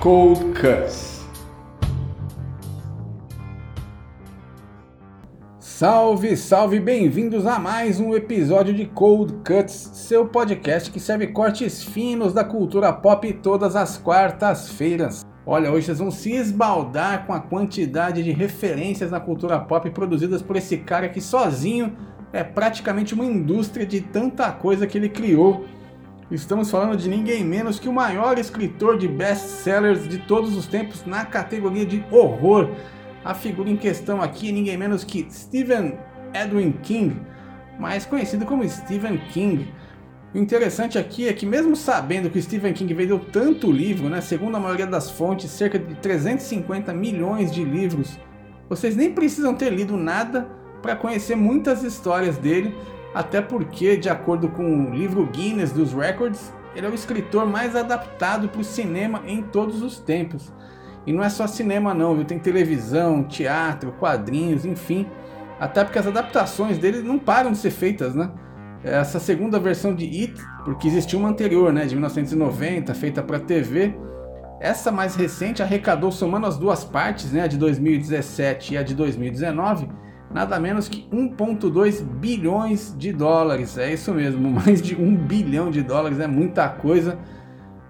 Cold Cuts. Salve, salve, bem-vindos a mais um episódio de Cold Cuts, seu podcast que serve cortes finos da cultura pop todas as quartas-feiras. Olha, hoje vocês vão se esbaldar com a quantidade de referências na cultura pop produzidas por esse cara que sozinho é praticamente uma indústria de tanta coisa que ele criou. Estamos falando de ninguém menos que o maior escritor de best-sellers de todos os tempos na categoria de horror. A figura em questão aqui é ninguém menos que Stephen Edwin King, mais conhecido como Stephen King. O interessante aqui é que, mesmo sabendo que Stephen King vendeu tanto livro, né, segundo a maioria das fontes, cerca de 350 milhões de livros, vocês nem precisam ter lido nada para conhecer muitas histórias dele, até porque, de acordo com o livro Guinness dos Records, ele é o escritor mais adaptado para o cinema em todos os tempos. E não é só cinema não, viu? Tem televisão, teatro, quadrinhos, enfim. Até porque as adaptações dele não param de ser feitas, né? Essa segunda versão de It, porque existia uma anterior, né, de 1990, feita para TV. Essa mais recente arrecadou, somando as duas partes, né, a de 2017 e a de 2019, nada menos que 1,2 bilhões de dólares. É isso mesmo, mais de 1 bilhão de dólares é muita coisa.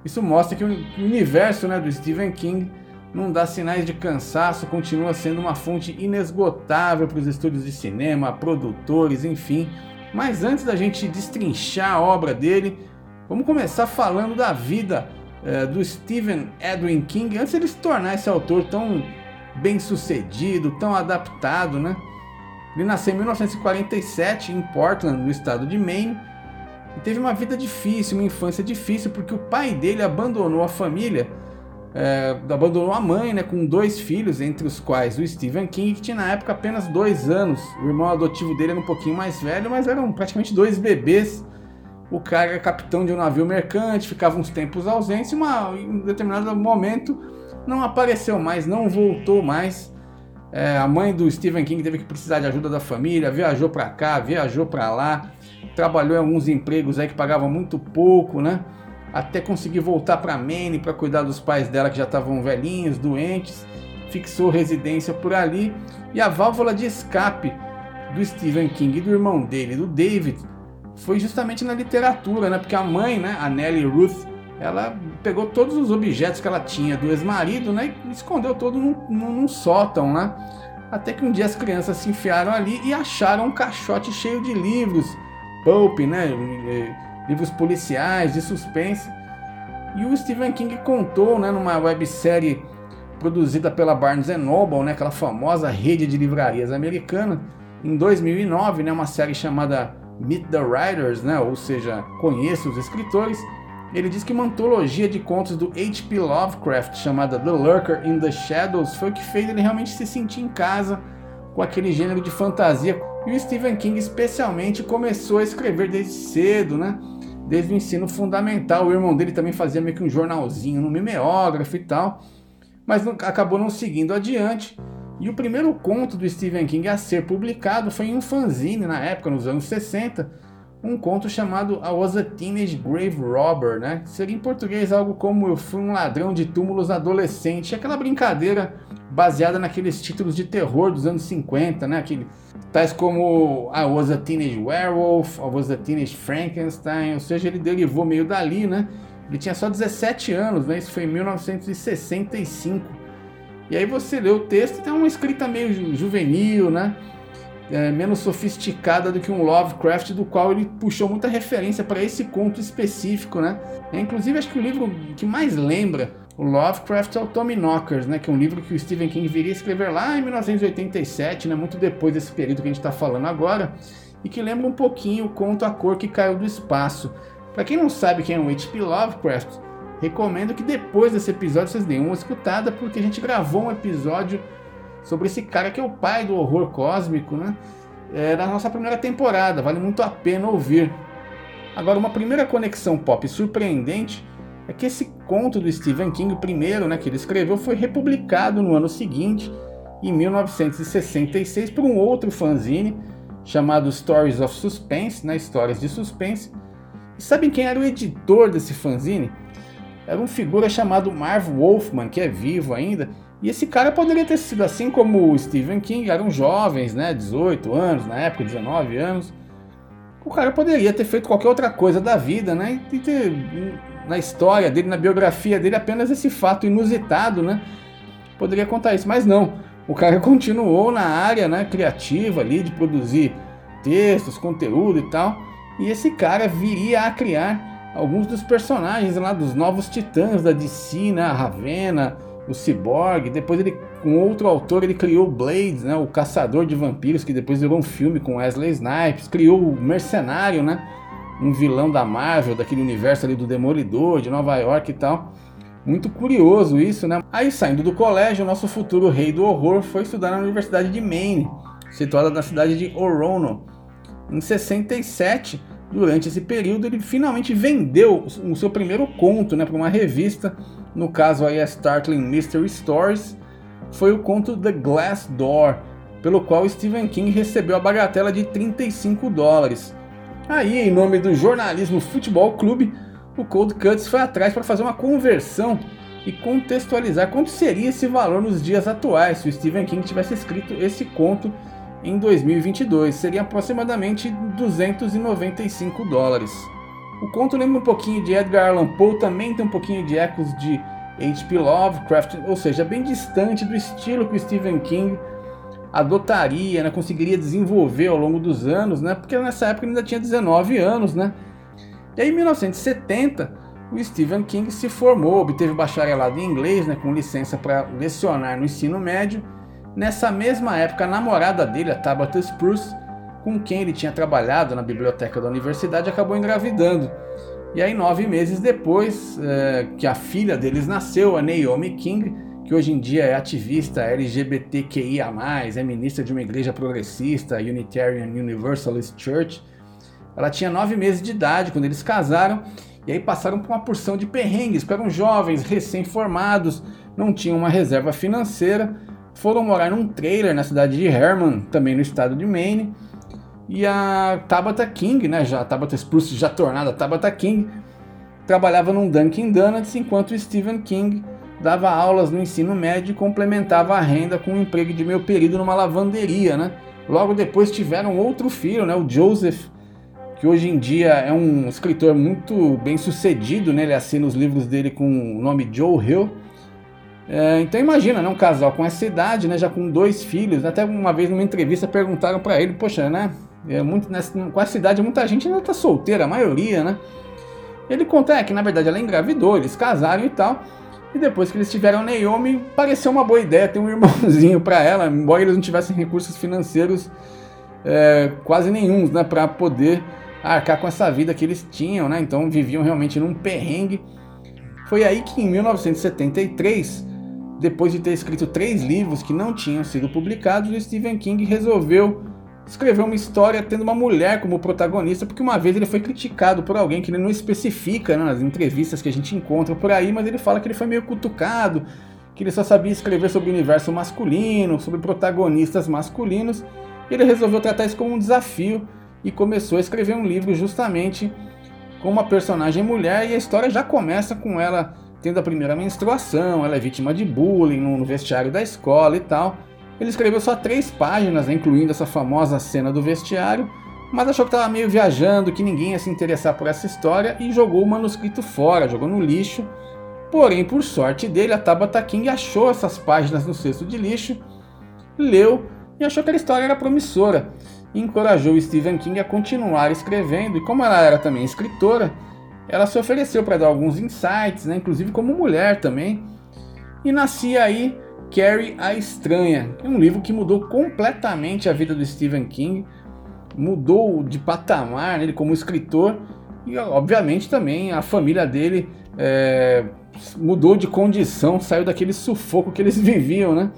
Isso mostra que o universo né, do Stephen King não dá sinais de cansaço, continua sendo uma fonte inesgotável para os estúdios de cinema, produtores, enfim. Mas antes da gente destrinchar a obra dele, vamos começar falando da vida é, do Stephen Edwin King, antes de ele se tornar esse autor tão bem sucedido, tão adaptado, né? Ele nasceu em 1947 em Portland, no estado de Maine, e teve uma vida difícil, uma infância difícil, porque o pai dele abandonou a família é, abandonou a mãe, né, com dois filhos, entre os quais o Stephen King, que tinha na época apenas dois anos. O irmão adotivo dele era um pouquinho mais velho, mas eram praticamente dois bebês. O cara era capitão de um navio mercante, ficava uns tempos ausente, e uma, em um determinado momento não apareceu mais, não voltou mais. É, a mãe do Stephen King teve que precisar de ajuda da família, viajou para cá, viajou para lá, trabalhou em alguns empregos aí que pagavam muito pouco, né? até conseguir voltar para Maine para cuidar dos pais dela que já estavam velhinhos, doentes, fixou residência por ali e a válvula de escape do Stephen King e do irmão dele, do David, foi justamente na literatura, né? Porque a mãe, né, a Nellie Ruth, ela pegou todos os objetos que ela tinha do ex-marido, né, e escondeu todo num, num, num sótão, né? Até que um dia as crianças se enfiaram ali e acharam um caixote cheio de livros, pulp, né? livros policiais, de suspense. E o Stephen King contou, né, numa websérie produzida pela Barnes Noble, né, aquela famosa rede de livrarias americana, em 2009, né, uma série chamada Meet the Writers, né, ou seja, Conheça os Escritores. Ele diz que uma antologia de contos do H.P. Lovecraft chamada The Lurker in the Shadows foi o que fez ele realmente se sentir em casa com aquele gênero de fantasia. E o Stephen King especialmente começou a escrever desde cedo, né? desde o ensino fundamental. O irmão dele também fazia meio que um jornalzinho no mimeógrafo e tal, mas não, acabou não seguindo adiante. E o primeiro conto do Stephen King a ser publicado foi em um fanzine na época, nos anos 60, um conto chamado I Was a Teenage Grave Robber, né? Seria em português algo como Eu Fui um Ladrão de Túmulos Adolescente, aquela brincadeira baseada naqueles títulos de terror dos anos 50, né? Aquele, tais como I Was a Teenage Werewolf, I Was a Teenage Frankenstein, ou seja, ele derivou meio dali, né? Ele tinha só 17 anos, né? Isso foi em 1965. E aí você lê o texto, tem uma escrita meio juvenil, né? É, menos sofisticada do que um Lovecraft, do qual ele puxou muita referência para esse conto específico, né? É, inclusive, acho que o livro que mais lembra o Lovecraft é o Tommy Knockers, né, que é um livro que o Stephen King viria a escrever lá em 1987, né, muito depois desse período que a gente está falando agora, e que lembra um pouquinho o conto A Cor que Caiu do Espaço. Para quem não sabe quem é o H.P. Lovecraft, recomendo que depois desse episódio vocês deem uma escutada, porque a gente gravou um episódio sobre esse cara que é o pai do horror cósmico, né? É, na nossa primeira temporada, vale muito a pena ouvir. Agora, uma primeira conexão pop surpreendente é que esse conto do Stephen King, primeiro né, que ele escreveu, foi republicado no ano seguinte, em 1966, por um outro fanzine chamado Stories of Suspense, né, Histórias de Suspense. E sabem quem era o editor desse fanzine? Era um figura chamado Marv Wolfman, que é vivo ainda, e esse cara poderia ter sido assim como o Stephen King, eram jovens, né, 18 anos, na época 19 anos. O cara poderia ter feito qualquer outra coisa da vida, né, e ter na história dele, na biografia dele, apenas esse fato inusitado, né? Poderia contar isso, mas não. O cara continuou na área, né, criativa ali de produzir textos, conteúdo e tal. E esse cara viria a criar alguns dos personagens lá dos novos titãs da DC, né, a Ravena, o Cyborg. Depois ele, com outro autor, ele criou Blades, né, o Caçador de Vampiros, que depois virou um filme com Wesley Snipes. Criou o Mercenário, né, um vilão da Marvel, daquele universo ali do Demolidor, de Nova York e tal. Muito curioso isso, né? Aí saindo do colégio, nosso futuro rei do horror foi estudar na Universidade de Maine, situada na cidade de Orono. Em 67, durante esse período, ele finalmente vendeu o seu primeiro conto né, para uma revista, no caso aí a Startling Mystery Stories, foi o conto The Glass Door, pelo qual Stephen King recebeu a bagatela de 35 dólares. Aí, em nome do jornalismo Futebol Clube, o Cold Cuts foi atrás para fazer uma conversão e contextualizar quanto seria esse valor nos dias atuais se o Stephen King tivesse escrito esse conto em 2022. Seria aproximadamente 295 dólares. O conto lembra um pouquinho de Edgar Allan Poe, também tem um pouquinho de ecos de H.P. Lovecraft, ou seja, bem distante do estilo que o Stephen King adotaria, né, conseguiria desenvolver ao longo dos anos, né, porque nessa época ele ainda tinha 19 anos, né. E aí, em 1970, o Stephen King se formou, obteve bacharelado em inglês, né, com licença para lecionar no ensino médio. Nessa mesma época, a namorada dele, a Tabitha Spruce, com quem ele tinha trabalhado na biblioteca da universidade, acabou engravidando. E aí, nove meses depois é, que a filha deles nasceu, a Naomi King, que hoje em dia é ativista LGBTQIA+, é ministra de uma igreja progressista, Unitarian Universalist Church. Ela tinha nove meses de idade quando eles casaram e aí passaram por uma porção de perrengues, porque eram jovens, recém-formados, não tinham uma reserva financeira, foram morar num trailer na cidade de Herman, também no estado de Maine, e a Tabitha King, né, já a Tabitha Spruce já tornada Tabitha King, trabalhava num Dunkin' Donuts enquanto Stephen King dava aulas no ensino médio e complementava a renda com um emprego de meio período numa lavanderia, né? Logo depois tiveram outro filho, né, o Joseph, que hoje em dia é um escritor muito bem sucedido, né? Ele assina os livros dele com o nome Joe Hill. É, então imagina, né, um casal com essa idade, né, já com dois filhos. Até uma vez numa entrevista perguntaram para ele, poxa, né, é muito, nessa, com essa idade muita gente ainda tá solteira, a maioria, né? Ele conta é, que na verdade ela engravidou, eles casaram e tal. E depois que eles tiveram Naomi, pareceu uma boa ideia ter um irmãozinho para ela, embora eles não tivessem recursos financeiros é, quase nenhum, né, para poder arcar com essa vida que eles tinham, né? Então viviam realmente num perrengue. Foi aí que em 1973, depois de ter escrito três livros que não tinham sido publicados, o Stephen King resolveu escrever uma história tendo uma mulher como protagonista, porque uma vez ele foi criticado por alguém que ele não especifica né, nas entrevistas que a gente encontra por aí, mas ele fala que ele foi meio cutucado, que ele só sabia escrever sobre o universo masculino, sobre protagonistas masculinos, e ele resolveu tratar isso como um desafio e começou a escrever um livro justamente com uma personagem mulher e a história já começa com ela tendo a primeira menstruação, ela é vítima de bullying no vestiário da escola e tal. Ele escreveu só três páginas, né, incluindo essa famosa cena do vestiário, mas achou que estava meio viajando, que ninguém ia se interessar por essa história e jogou o manuscrito fora, jogou no lixo. Porém, por sorte dele, a Tabata King achou essas páginas no cesto de lixo, leu e achou que a história era promissora e encorajou Stephen King a continuar escrevendo, e como ela era também escritora, ela se ofereceu para dar alguns insights, né, inclusive como mulher também, e nascia aí Carrie a Estranha, é um livro que mudou completamente a vida do Stephen King, mudou de patamar ele como escritor, E obviamente também a família dele é, mudou de condição, saiu daquele sufoco que eles viviam, né?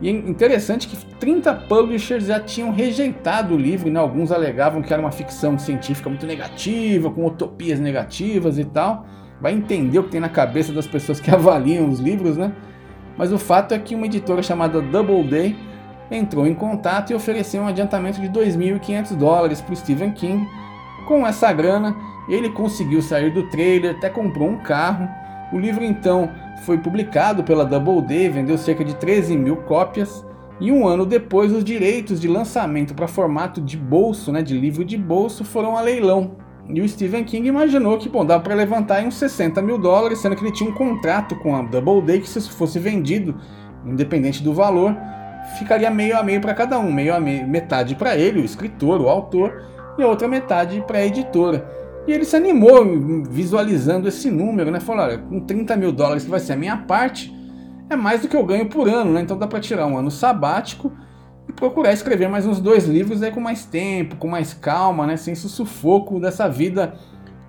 E é interessante que 30 publishers já tinham rejeitado o livro, né? alguns alegavam que era uma ficção científica muito negativa, com utopias negativas e tal. Vai entender o que tem na cabeça das pessoas que avaliam os livros, né? Mas o fato é que uma editora chamada Doubleday entrou em contato e ofereceu um adiantamento de 2.500 dólares para Stephen King. Com essa grana, ele conseguiu sair do trailer, até comprou um carro. O livro então foi publicado pela Doubleday, vendeu cerca de 13 mil cópias. E um ano depois, os direitos de lançamento para formato de bolso, né, de livro de bolso, foram a leilão. E o Stephen King imaginou que bom, dava para levantar uns 60 mil dólares, sendo que ele tinha um contrato com a Doubleday que se fosse vendido, independente do valor, ficaria meio a meio para cada um, meio a meio, metade para ele, o escritor, o autor, e a outra metade para a editora. E ele se animou visualizando esse número, né? Falou, olha, com 30 mil dólares que vai ser a minha parte, é mais do que eu ganho por ano, né? Então dá para tirar um ano sabático procurar escrever mais uns dois livros aí com mais tempo, com mais calma, né? Sem esse sufoco dessa vida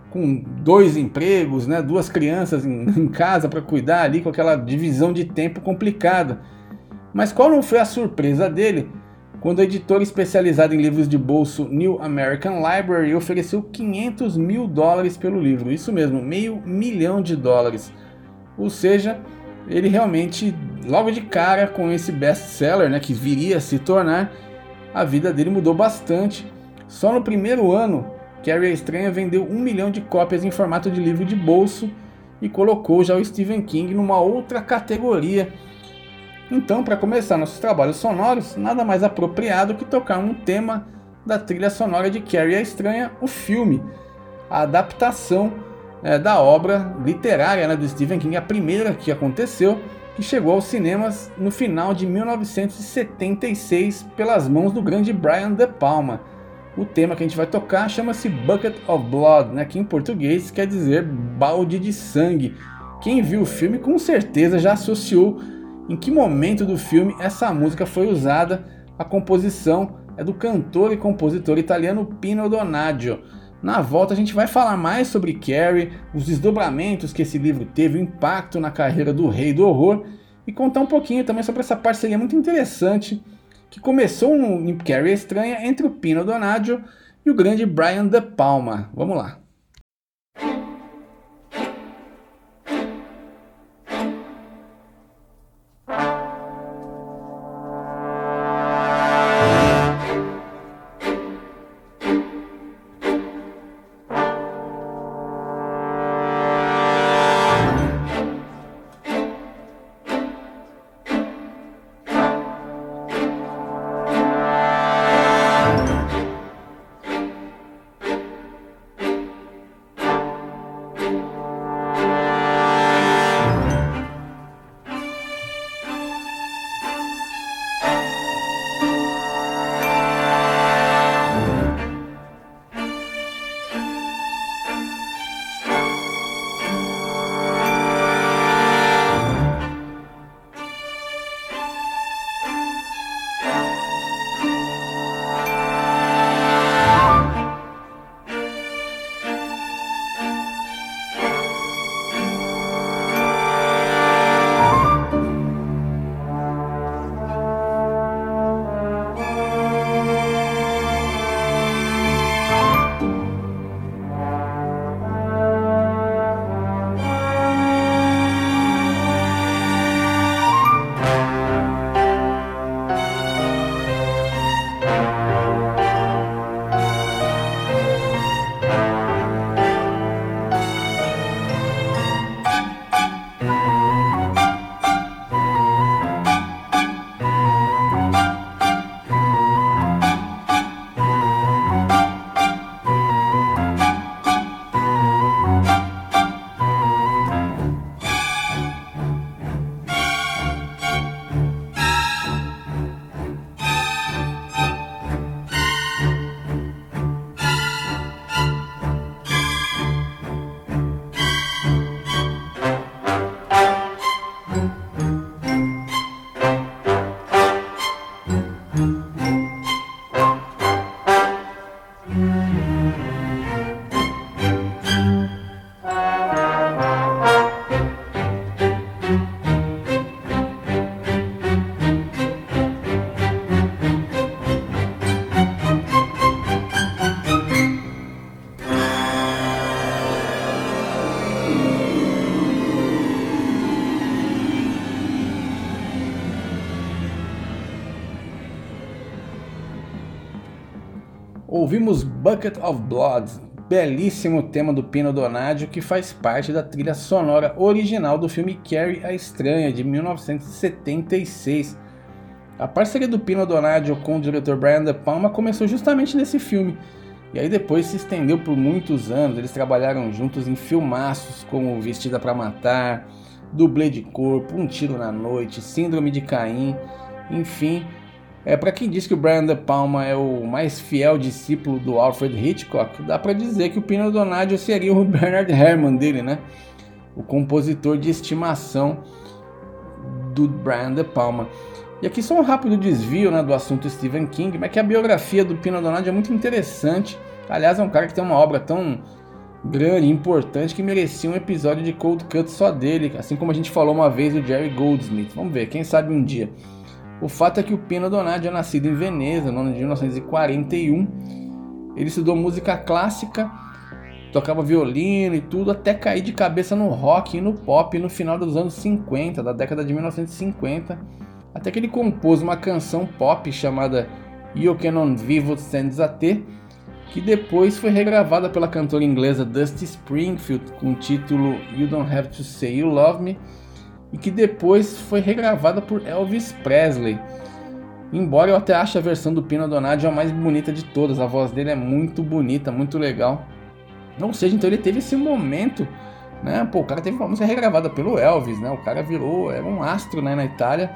com dois empregos, né? Duas crianças em, em casa para cuidar ali, com aquela divisão de tempo complicada. Mas qual não foi a surpresa dele quando a editora especializada em livros de bolso New American Library ofereceu 500 mil dólares pelo livro. Isso mesmo, meio milhão de dólares. Ou seja, ele realmente, logo de cara com esse best-seller, né, que viria a se tornar, a vida dele mudou bastante. Só no primeiro ano, Carrie a Estranha vendeu um milhão de cópias em formato de livro de bolso e colocou já o Stephen King numa outra categoria então, para começar nossos trabalhos sonoros, nada mais apropriado que tocar um tema da trilha sonora de Carrie a Estranha, o filme, a adaptação é, da obra literária né, do Stephen King, a primeira que aconteceu, que chegou aos cinemas no final de 1976 pelas mãos do grande Brian De Palma. O tema que a gente vai tocar chama-se Bucket of Blood, né, que em português quer dizer balde de sangue. Quem viu o filme com certeza já associou em que momento do filme essa música foi usada. A composição é do cantor e compositor italiano Pino Donaggio. Na volta a gente vai falar mais sobre Carrie, os desdobramentos que esse livro teve, o impacto na carreira do rei do horror e contar um pouquinho também sobre essa parceria muito interessante que começou em Carrie Estranha entre o Pino Donaggio e o grande Brian De Palma. Vamos lá. Ouvimos Bucket of Blood, belíssimo tema do Pino Donaggio que faz parte da trilha sonora original do filme Carrie a Estranha de 1976. A parceria do Pino Donaggio com o diretor Brian De Palma começou justamente nesse filme. E aí depois se estendeu por muitos anos. Eles trabalharam juntos em filmaços como Vestida para Matar, Dublê de Corpo, Um Tiro na Noite, Síndrome de Caim, enfim. É, para quem diz que o Brian De Palma é o mais fiel discípulo do Alfred Hitchcock, dá para dizer que o Pino Donaggio seria o Bernard Herrmann dele, né? O compositor de estimação do Brian De Palma. E aqui só um rápido desvio né, do assunto Stephen King, mas que a biografia do Pino Donaggio é muito interessante. Aliás, é um cara que tem uma obra tão grande importante que merecia um episódio de Cold Cut só dele, assim como a gente falou uma vez do Jerry Goldsmith. Vamos ver, quem sabe um dia. O fato é que o Pino Donaggio é nascido em Veneza no ano de 1941. Ele estudou música clássica, tocava violino e tudo, até cair de cabeça no rock e no pop no final dos anos 50, da década de 1950, até que ele compôs uma canção pop chamada Io che non vivo senza te, que depois foi regravada pela cantora inglesa Dusty Springfield com o título You Don't Have to Say You Love Me e que depois foi regravada por Elvis Presley. Embora eu até ache a versão do Pino Donaggio a mais bonita de todas, a voz dele é muito bonita, muito legal. Ou seja, então ele teve esse momento, né? Pô, o cara teve uma música regravada pelo Elvis, né? O cara virou, era um astro né, na Itália.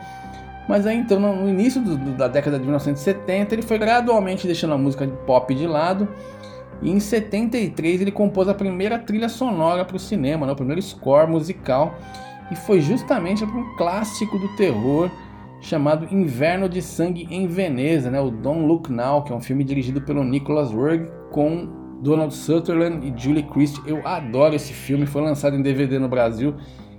Mas aí então, no início do, do, da década de 1970, ele foi gradualmente deixando a música de pop de lado. E em 73 ele compôs a primeira trilha sonora para o cinema, né? o primeiro score musical e foi justamente para um clássico do terror chamado Inverno de Sangue em Veneza, né? o Don't Look Now, que é um filme dirigido pelo Nicholas Roeg com Donald Sutherland e Julie Christie. Eu adoro esse filme, foi lançado em DVD no Brasil.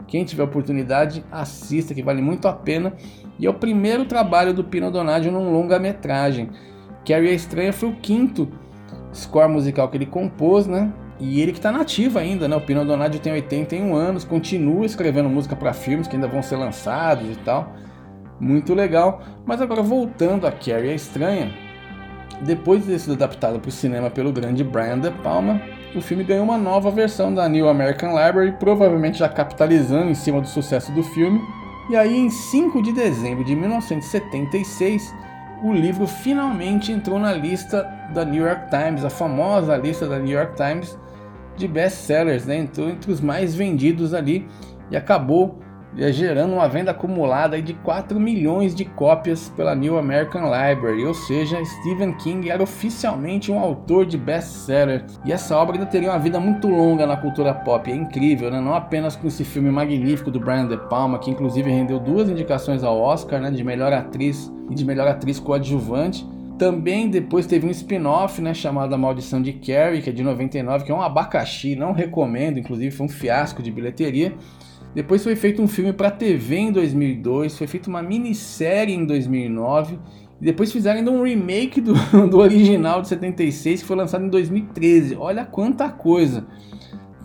Quem tiver oportunidade, assista, que vale muito a pena. E é o primeiro trabalho do Pino Donaggio num longa-metragem. Carrie a Estranha foi o quinto score musical que ele compôs, né? E ele que está nativo ainda, né? O Pino Donaggio tem 81 anos, continua escrevendo música para filmes que ainda vão ser lançados e tal. Muito legal. Mas agora voltando a Carrie a Estranha, depois de ter sido adaptado para o cinema pelo grande Brian De Palma, o filme ganhou uma nova versão da New American Library, provavelmente já capitalizando em cima do sucesso do filme. E aí, em 5 de dezembro de 1976, o livro finalmente entrou na lista da New York Times, a famosa lista da New York Times, de best-sellers, né? entrou entre os mais vendidos ali e acabou é, gerando uma venda acumulada de 4 milhões de cópias pela New American Library, ou seja, Stephen King era oficialmente um autor de best-seller. E essa obra ainda teria uma vida muito longa na cultura pop, é incrível, né? não apenas com esse filme magnífico do Brian De Palma, que inclusive rendeu duas indicações ao Oscar, né, de melhor atriz e de melhor atriz coadjuvante, também depois teve um spin-off, né, chamado A Maldição de Carrie, que é de 99, que é um abacaxi, não recomendo, inclusive foi um fiasco de bilheteria. Depois foi feito um filme para TV em 2002, foi feita uma minissérie em 2009, e depois fizeram ainda um remake do, do original de 76, que foi lançado em 2013. Olha quanta coisa!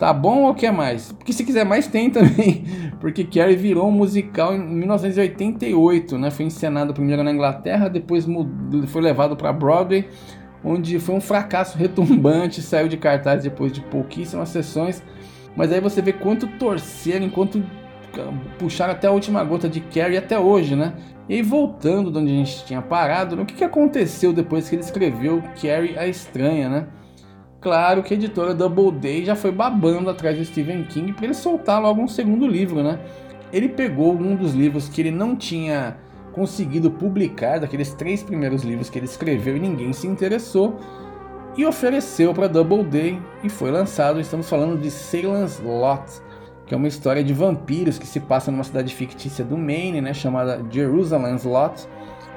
Tá bom ou quer mais? Porque se quiser mais tem também, porque Carrie virou um musical em 1988, né? Foi encenado primeiro na Inglaterra, depois foi levado para Broadway, onde foi um fracasso retumbante, saiu de cartaz depois de pouquíssimas sessões. Mas aí você vê quanto torceram, enquanto puxaram até a última gota de Carrie até hoje, né? E aí, voltando de onde a gente tinha parado, o que aconteceu depois que ele escreveu Carrie a Estranha, né? Claro que a editora Doubleday já foi babando atrás do Stephen King para ele soltar logo um segundo livro, né? Ele pegou um dos livros que ele não tinha conseguido publicar, daqueles três primeiros livros que ele escreveu e ninguém se interessou, e ofereceu para Doubleday e foi lançado. Estamos falando de Salem's Lot, que é uma história de vampiros que se passa numa cidade fictícia do Maine, né, chamada Jerusalem's Lot,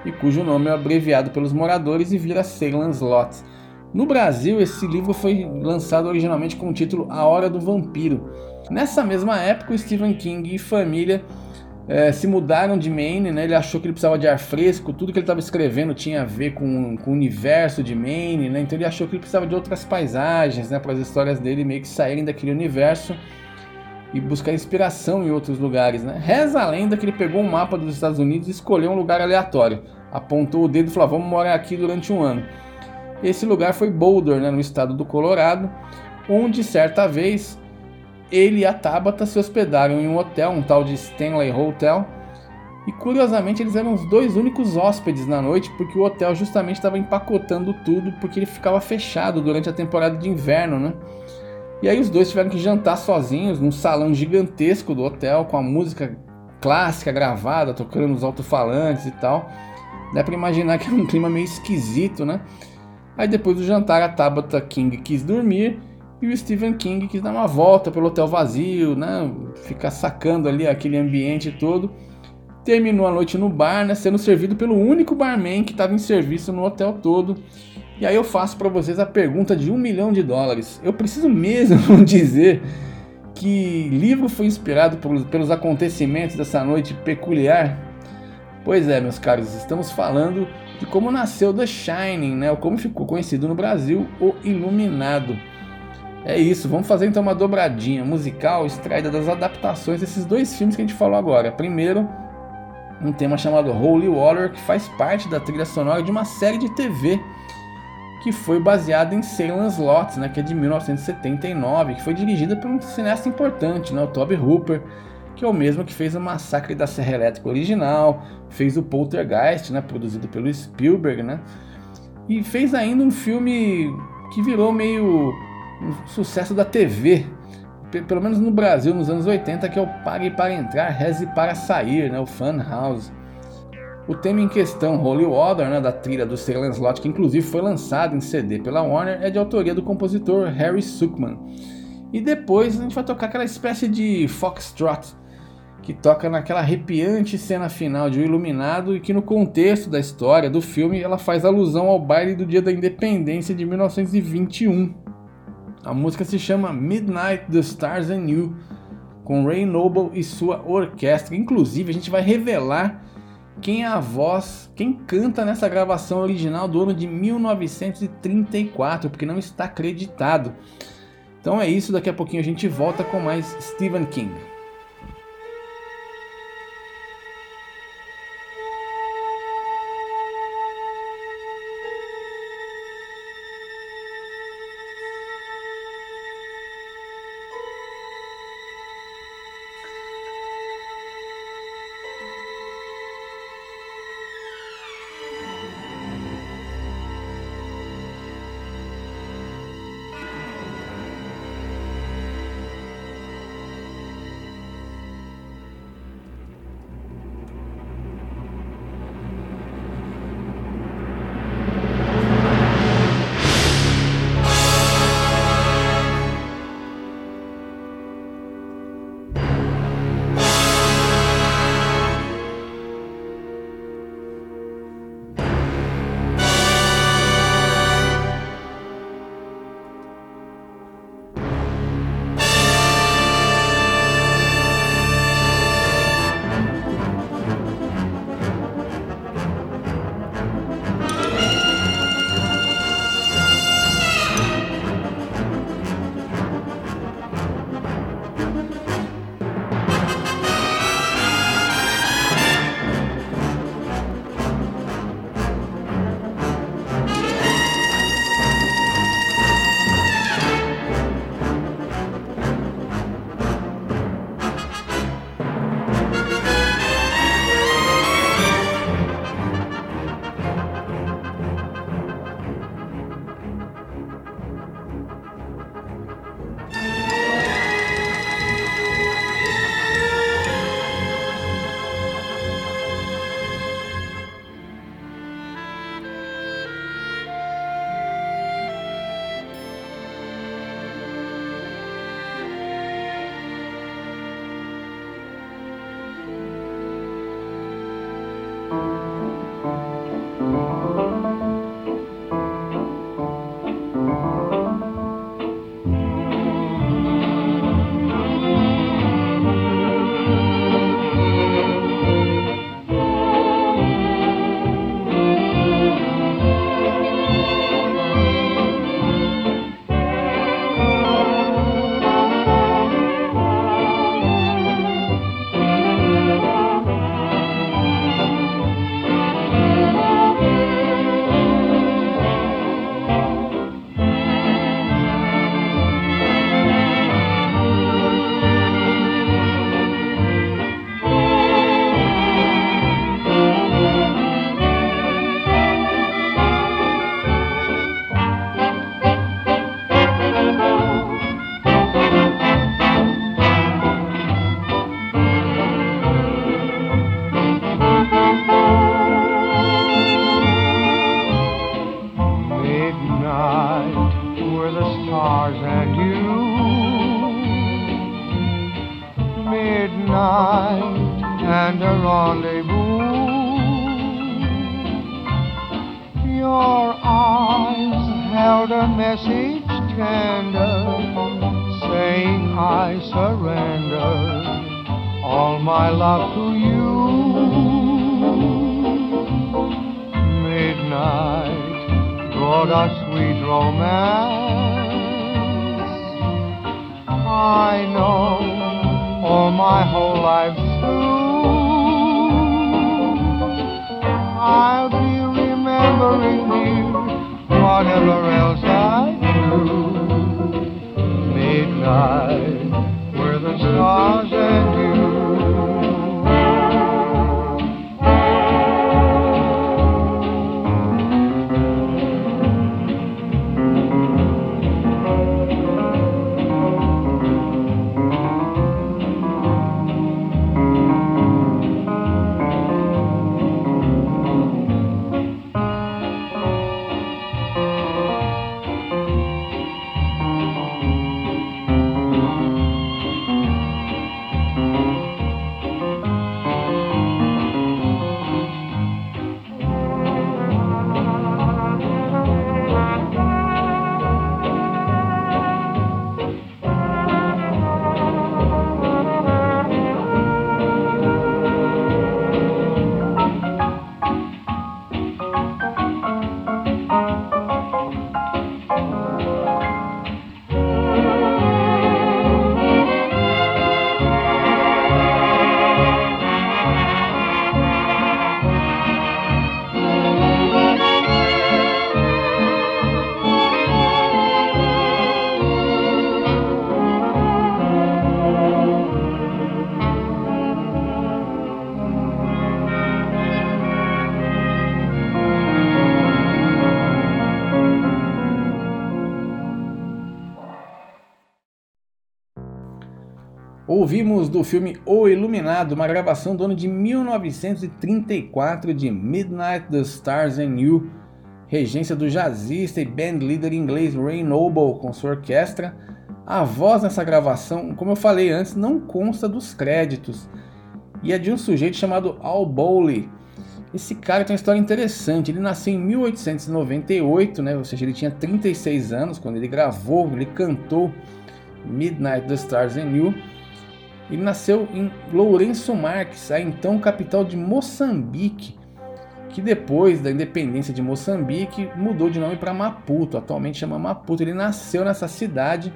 e cujo nome é abreviado pelos moradores e vira Salem's Lot. No Brasil, esse livro foi lançado originalmente com o título A Hora do Vampiro. Nessa mesma época, Stephen King e família é, se mudaram de Maine, né? Ele achou que ele precisava de ar fresco, tudo que ele estava escrevendo tinha a ver com, com o universo de Maine, né? Então ele achou que ele precisava de outras paisagens, né? Para as histórias dele meio que saírem daquele universo e buscar inspiração em outros lugares, né? Reza a lenda que ele pegou um mapa dos Estados Unidos e escolheu um lugar aleatório, apontou o dedo e falou: "Vamos morar aqui durante um ano". Esse lugar foi Boulder, né, no estado do Colorado, onde certa vez ele e a Tabata se hospedaram em um hotel, um tal de Stanley Hotel. E curiosamente eles eram os dois únicos hóspedes na noite, porque o hotel justamente estava empacotando tudo, porque ele ficava fechado durante a temporada de inverno, né? E aí os dois tiveram que jantar sozinhos num salão gigantesco do hotel, com a música clássica gravada, tocando nos alto-falantes e tal. Dá para imaginar que era um clima meio esquisito, né? Aí depois do jantar a Tabata King quis dormir e o Stephen King quis dar uma volta pelo hotel vazio, né? Ficar sacando ali aquele ambiente todo. Terminou a noite no bar, né? Sendo servido pelo único barman que estava em serviço no hotel todo. E aí eu faço para vocês a pergunta de um milhão de dólares. Eu preciso mesmo dizer que livro foi inspirado por, pelos acontecimentos dessa noite peculiar? Pois é, meus caros, estamos falando como nasceu The Shining, né? Ou como ficou conhecido no Brasil, O Iluminado. É isso, vamos fazer então uma dobradinha musical extraída das adaptações desses dois filmes que a gente falou agora. Primeiro, um tema chamado Holy Water, que faz parte da trilha sonora de uma série de TV que foi baseada em Salem's Lot, né, que é de 1979, que foi dirigida por um cineasta importante, né, o Toby Hooper, que é o mesmo que fez o Massacre da Serra Elétrica original, fez o Poltergeist, né, produzido pelo Spielberg, né, e fez ainda um filme que virou meio um sucesso da TV, pelo menos no Brasil nos anos 80, que é o Pague para Entrar, Reze para Sair, né, o Fun House. O tema em questão, Holy Water, né, da trilha do Salem Slot, que inclusive foi lançado em CD pela Warner, é de autoria do compositor Harry Suckman. E depois a gente vai tocar aquela espécie de foxtrot, que toca naquela arrepiante cena final de O Iluminado e que no contexto da história do filme ela faz alusão ao baile do dia da independência de 1921. A música se chama Midnight, The Stars and You, com Ray Noble e sua orquestra. Inclusive a gente vai revelar quem é a voz, quem canta nessa gravação original do ano de 1934, porque não está acreditado. Então é isso, daqui a pouquinho a gente volta com mais Stephen King. Ouvimos do filme O Iluminado, uma gravação do ano de 1934 de Midnight, The Stars and You, regência do jazzista e band leader inglês Ray Noble com sua orquestra. A voz nessa gravação, como eu falei antes, não consta dos créditos e é de um sujeito chamado Al Bowley. Esse cara tem uma história interessante. Ele nasceu em 1898, né? ou seja, ele tinha 36 anos quando ele gravou, ele cantou Midnight, The Stars and You. Ele nasceu em Lourenço Marques, a então capital de Moçambique, que depois da independência de Moçambique mudou de nome para Maputo, atualmente chama Maputo. Ele nasceu nessa cidade,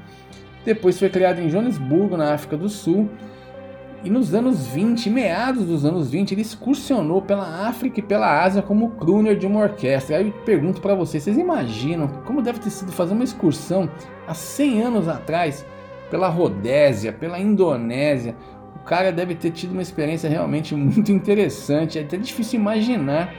depois foi criado em Joanesburgo, na África do Sul, e nos anos 20, meados dos anos 20, ele excursionou pela África e pela Ásia como crooner de uma orquestra. Aí eu pergunto para vocês, vocês imaginam como deve ter sido fazer uma excursão há 100 anos atrás? Pela Rodésia, pela Indonésia. O cara deve ter tido uma experiência realmente muito interessante. É até difícil imaginar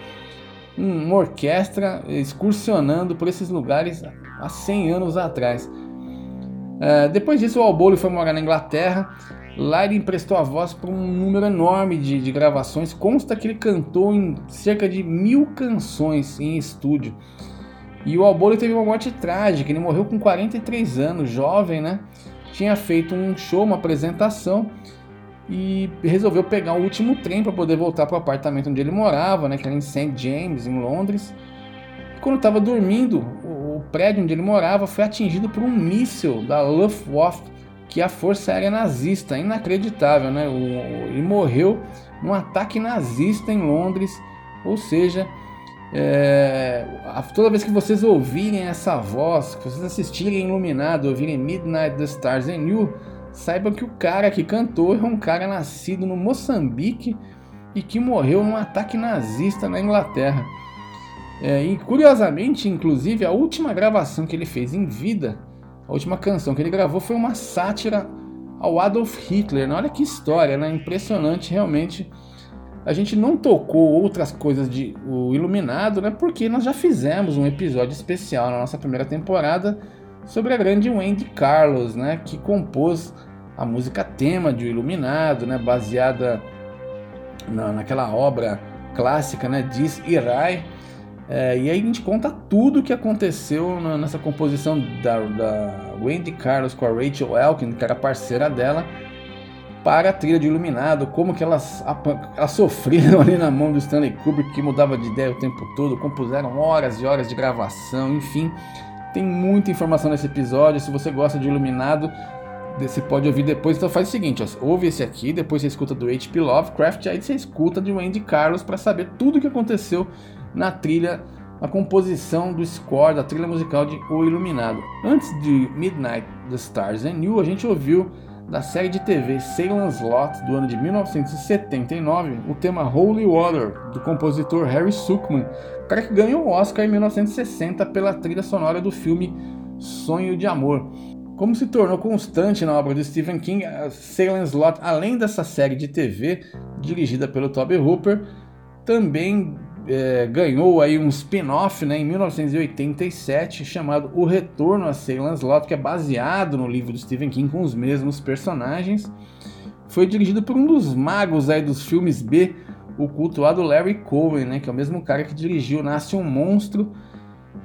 uma orquestra excursionando por esses lugares há 100 anos atrás. Uh, depois disso, o Albolo foi morar na Inglaterra. Lá ele emprestou a voz para um número enorme de, de, gravações. Consta que ele cantou em cerca de mil canções em estúdio. E o Albolo teve uma morte trágica. Ele morreu com 43 anos, jovem, né? Tinha feito um show, uma apresentação e resolveu pegar o último trem para poder voltar para o apartamento onde ele morava, né, que era em St. James, em Londres. Quando estava dormindo, o, prédio onde ele morava foi atingido por um míssil da Luftwaffe, que é a força aérea nazista, inacreditável, né? Ele morreu num ataque nazista em Londres, ou seja, é, toda vez que vocês ouvirem essa voz, que vocês assistirem Iluminado, ouvirem Midnight the Stars and You, saibam que o cara que cantou é um cara nascido no Moçambique e que morreu num ataque nazista na Inglaterra. É, e curiosamente, inclusive, a última gravação que ele fez em vida, a última canção que ele gravou foi uma sátira ao Adolf Hitler. Olha que história, né? Impressionante realmente a gente não tocou outras coisas de O Iluminado, né? Porque nós já fizemos um episódio especial na nossa primeira temporada sobre a grande Wendy Carlos, né? Que compôs a música tema de O Iluminado, né? Baseada na, naquela obra clássica, né? Diz Irai. É, e aí a gente conta tudo o que aconteceu na, nessa composição da, da Wendy Carlos com a Rachel Elkin, que era parceira dela para a trilha de Iluminado, como que elas, elas sofreram ali na mão do Stanley Kubrick, que mudava de ideia o tempo todo, compuseram horas e horas de gravação, enfim. Tem muita informação nesse episódio, se você gosta de Iluminado, você pode ouvir depois, então faz o seguinte, ó, ouve esse aqui, depois você escuta do H.P. Lovecraft, aí você escuta de Wendy Carlos para saber tudo o que aconteceu na trilha, na composição do score, da trilha musical de O Iluminado. Antes de Midnight, The Stars and You, a gente ouviu da série de TV Salem's Lot do ano de 1979, o tema Holy Water, do compositor Harry Suckman, cara que ganhou o Oscar em 1960 pela trilha sonora do filme Sonho de Amor. Como se tornou constante na obra de Stephen King, Salem's Lot, além dessa série de TV dirigida pelo Toby Hooper, também é, ganhou aí um spin-off né, em 1987 chamado O Retorno a Salem's Lot, que é baseado no livro de Stephen King com os mesmos personagens. Foi dirigido por um dos magos aí dos filmes B, o cultuado Larry Cohen, né, que é o mesmo cara que dirigiu Nasce um Monstro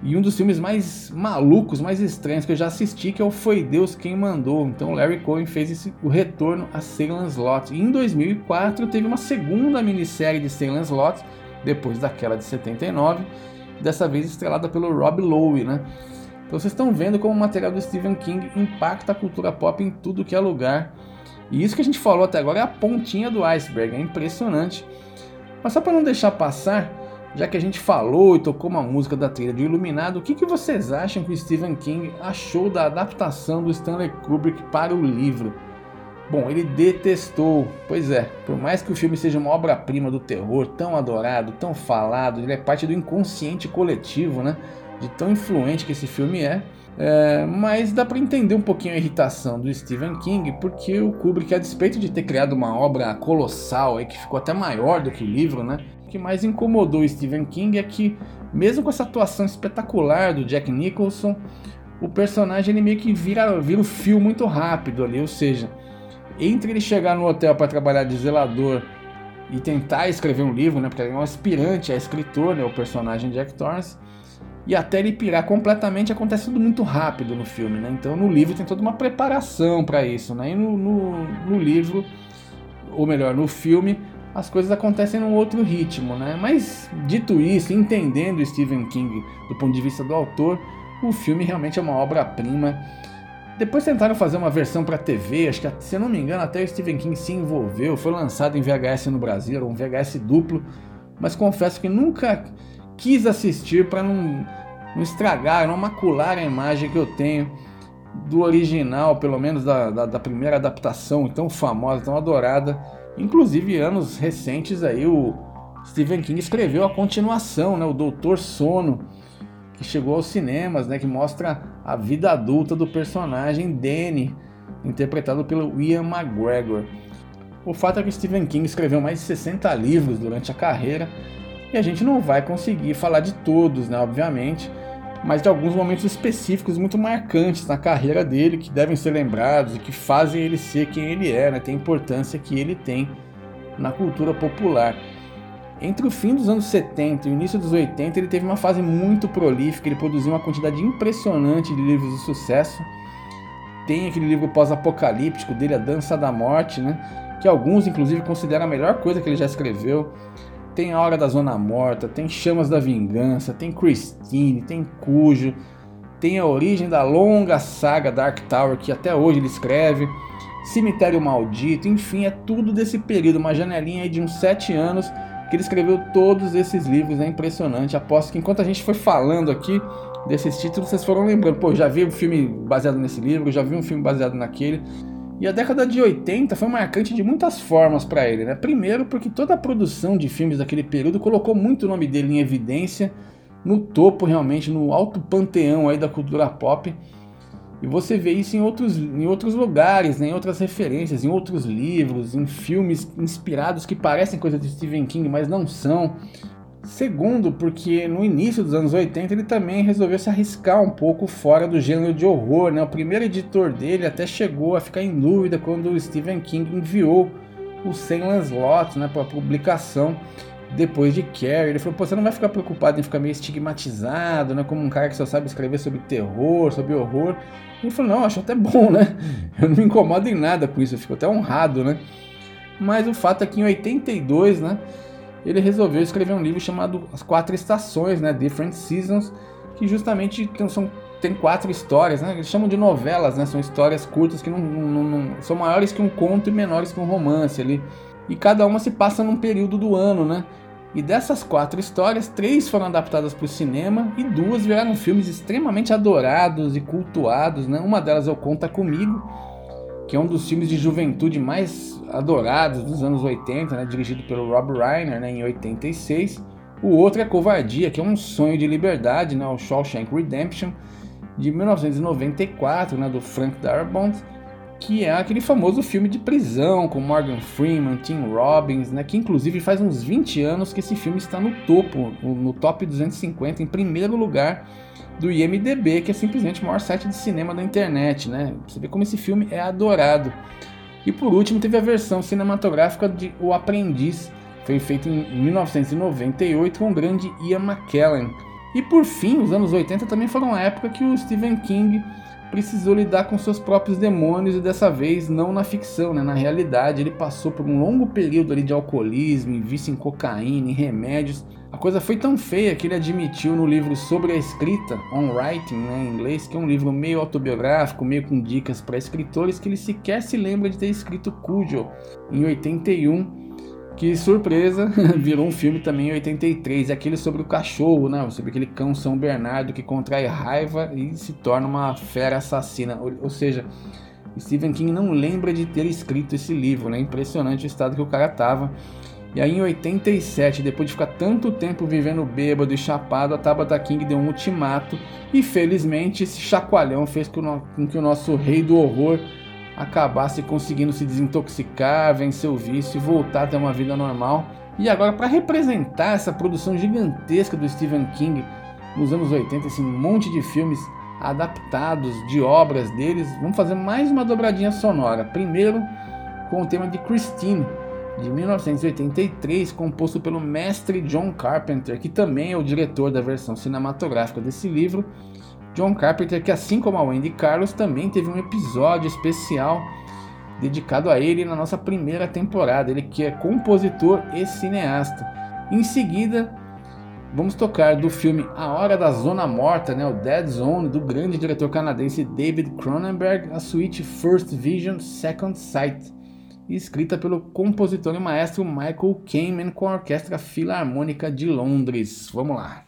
e um dos filmes mais malucos, mais estranhos que eu já assisti, que é o Foi Deus Quem Mandou. Então Larry Cohen fez esse, o retorno a Salem's Lot. E em 2004 teve uma segunda minissérie de Salem's Lot, depois daquela de 79, dessa vez estrelada pelo Rob Lowe, né? Então vocês estão vendo como o material do Stephen King impacta a cultura pop em tudo que é lugar. E isso que a gente falou até agora é a pontinha do iceberg, é impressionante. Mas só para não deixar passar, já que a gente falou e tocou uma música da trilha de Iluminado, o que, que vocês acham que o Stephen King achou da adaptação do Stanley Kubrick para o livro? Bom, ele detestou. Pois é, por mais que o filme seja uma obra-prima do terror, tão adorado, tão falado, ele é parte do inconsciente coletivo, né? De tão influente que esse filme é. É, mas dá para entender um pouquinho a irritação do Stephen King, porque o Kubrick, a despeito de ter criado uma obra colossal aí, que ficou até maior do que o livro, né? que mais incomodou o Stephen King é que, mesmo com essa atuação espetacular do Jack Nicholson, o personagem ele meio que vira, vira o fio muito rápido ali, ou seja, entre ele chegar no hotel para trabalhar de zelador e tentar escrever um livro, né, porque ele é um aspirante a escritor, né, o personagem Jack Torrance, e até ele pirar completamente acontece tudo muito rápido no filme, né? Então no livro tem toda uma preparação para isso, né? E no, no, no livro, ou melhor, no filme, as coisas acontecem num outro ritmo, né? Mas dito isso, entendendo Stephen King do ponto de vista do autor, o filme realmente é uma obra-prima. Depois tentaram fazer uma versão para TV, acho que se eu não me engano até o Stephen King se envolveu, foi lançado em VHS no Brasil, era um VHS duplo, mas confesso que nunca quis assistir para não, não estragar, não macular a imagem que eu tenho do original, pelo menos da, da, da primeira adaptação tão famosa, tão adorada. Inclusive, anos recentes aí, o Stephen King escreveu a continuação, né, o Doutor Sono, que chegou aos cinemas, né, que mostra a vida adulta do personagem Danny, interpretado pelo Ian McGregor. O fato é que Stephen King escreveu mais de 60 livros durante a carreira e a gente não vai conseguir falar de todos, né, obviamente mas de alguns momentos específicos muito marcantes na carreira dele que devem ser lembrados e que fazem ele ser quem ele é, né? tem a importância que ele tem na cultura popular. Entre o fim dos anos 70 e o início dos 80, ele teve uma fase muito prolífica, ele produziu uma quantidade impressionante de livros de sucesso. Tem aquele livro pós-apocalíptico dele, A Dança da Morte, né? que alguns inclusive consideram a melhor coisa que ele já escreveu tem A Hora da Zona Morta, tem Chamas da Vingança, tem Christine, tem Cujo, tem a origem da longa saga Dark Tower que até hoje ele escreve, Cemitério Maldito, enfim, é tudo desse período, uma janelinha de uns sete anos que ele escreveu todos esses livros, é impressionante. Aposto que enquanto a gente foi falando aqui desses títulos, vocês foram lembrando, pô, já vi um filme baseado nesse livro, já vi um filme baseado naquele. E a década de 80 foi marcante de muitas formas para ele, né? Primeiro, porque toda a produção de filmes daquele período colocou muito o nome dele em evidência, no topo realmente, no alto panteão aí da cultura pop. E você vê isso em outros, em outros lugares, né? em outras referências, em outros livros, em filmes inspirados que parecem coisas de Stephen King, mas não são. Segundo, porque no início dos anos 80 ele também resolveu se arriscar um pouco fora do gênero de horror. Né? O primeiro editor dele até chegou a ficar em dúvida quando o Stephen King enviou o Salem's Lot né, para publicação. Depois de Carrie. Ele falou: Pô, você não vai ficar preocupado em ficar meio estigmatizado, né? Como um cara que só sabe escrever sobre terror, sobre horror. Ele falou: Não, acho até bom, né? Eu não me incomodo em nada com isso, eu fico até honrado, né? Mas o fato é que em 82, né? Ele resolveu escrever um livro chamado As Quatro Estações, né? Different Seasons, que justamente tem, são, tem quatro histórias, né? Eles chamam de novelas, né? São histórias curtas que não, não, não, são maiores que um conto e menores que um romance ali. E cada uma se passa num período do ano, né? E dessas quatro histórias, três foram adaptadas para o cinema e duas viraram filmes extremamente adorados e cultuados. Né? Uma delas é o Conta Comigo, que é um dos filmes de juventude mais adorados dos anos 80, né? dirigido pelo Rob Reiner né? em 86. O outro é Covardia, que é um sonho de liberdade, né? o Shawshank Redemption, de 1994, né? do Frank Darabont que é aquele famoso filme de prisão com Morgan Freeman, Tim Robbins, né, que inclusive faz uns 20 anos que esse filme está no topo, no top 250, em primeiro lugar do IMDB, que é simplesmente o maior site de cinema da internet, né? Você vê como esse filme é adorado. E por último, teve a versão cinematográfica de O Aprendiz, foi feita em 1998 com o grande Ian McKellen. E por fim, os anos 80 também foram a época que o Stephen King precisou lidar com seus próprios demônios e dessa vez não na ficção, né? na realidade. Ele passou por um longo período ali de alcoolismo, vício em cocaína, em remédios. A coisa foi tão feia que ele admitiu no livro sobre a escrita, On Writing, né, em inglês, que é um livro meio autobiográfico, meio com dicas para escritores, que ele sequer se lembra de ter escrito Cujo em 81 que surpresa, virou um filme também em 83, aquele sobre o cachorro, né? Sobre aquele cão São Bernardo que contrai raiva e se torna uma fera assassina. Ou, ou seja, Stephen King não lembra de ter escrito esse livro, né? Impressionante o estado que o cara tava. E aí em 87, depois de ficar tanto tempo vivendo bêbado e chapado, a Tabata King deu um ultimato e felizmente esse chacoalhão fez com que o nosso rei do horror acabasse conseguindo se desintoxicar, vencer o vício e voltar a ter uma vida normal. E agora, para representar essa produção gigantesca do Stephen King nos anos 80, esse monte de filmes adaptados de obras deles, vamos fazer mais uma dobradinha sonora. Primeiro, com o tema de Christine, de 1983, composto pelo mestre John Carpenter, que também é o diretor da versão cinematográfica desse livro John Carpenter, que assim como a Wendy Carlos, também teve um episódio especial dedicado a ele na nossa primeira temporada. Ele que é compositor e cineasta. Em seguida, vamos tocar do filme A Hora da Zona Morta, né, o Dead Zone, do grande diretor canadense David Cronenberg, a suíte First Vision Second Sight, escrita pelo compositor e maestro Michael Kamen com a Orquestra Filarmônica de Londres. Vamos lá.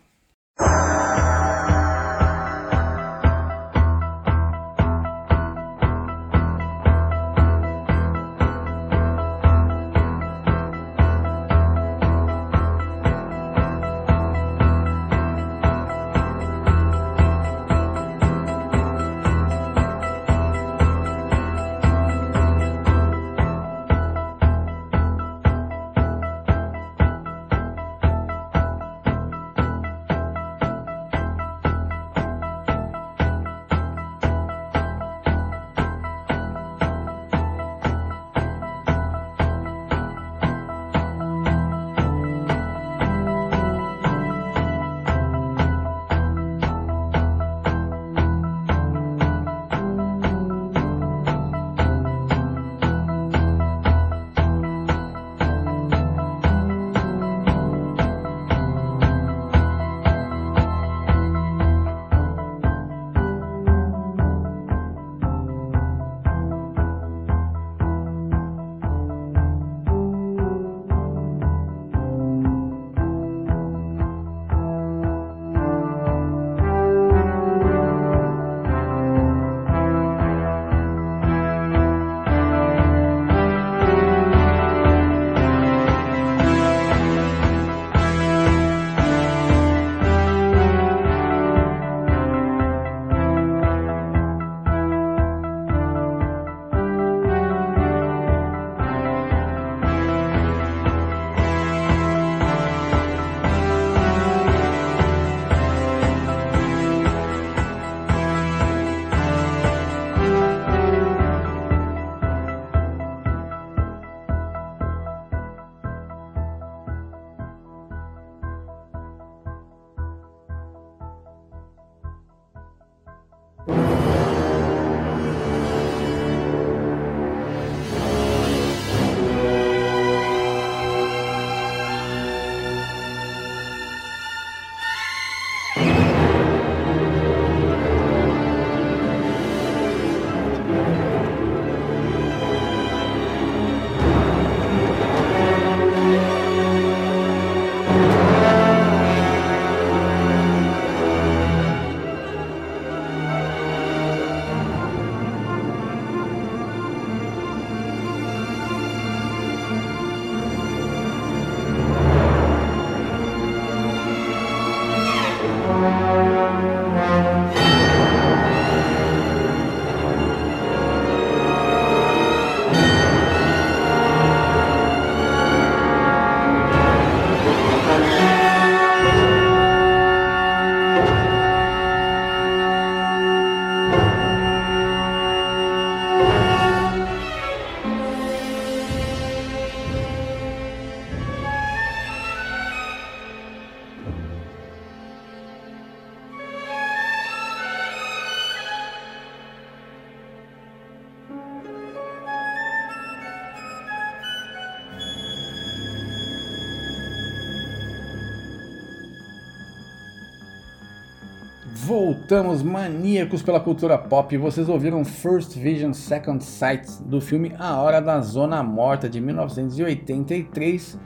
Voltamos maníacos pela cultura pop. Vocês ouviram First Vision Second Sight do filme A Hora da Zona Morta de 1983,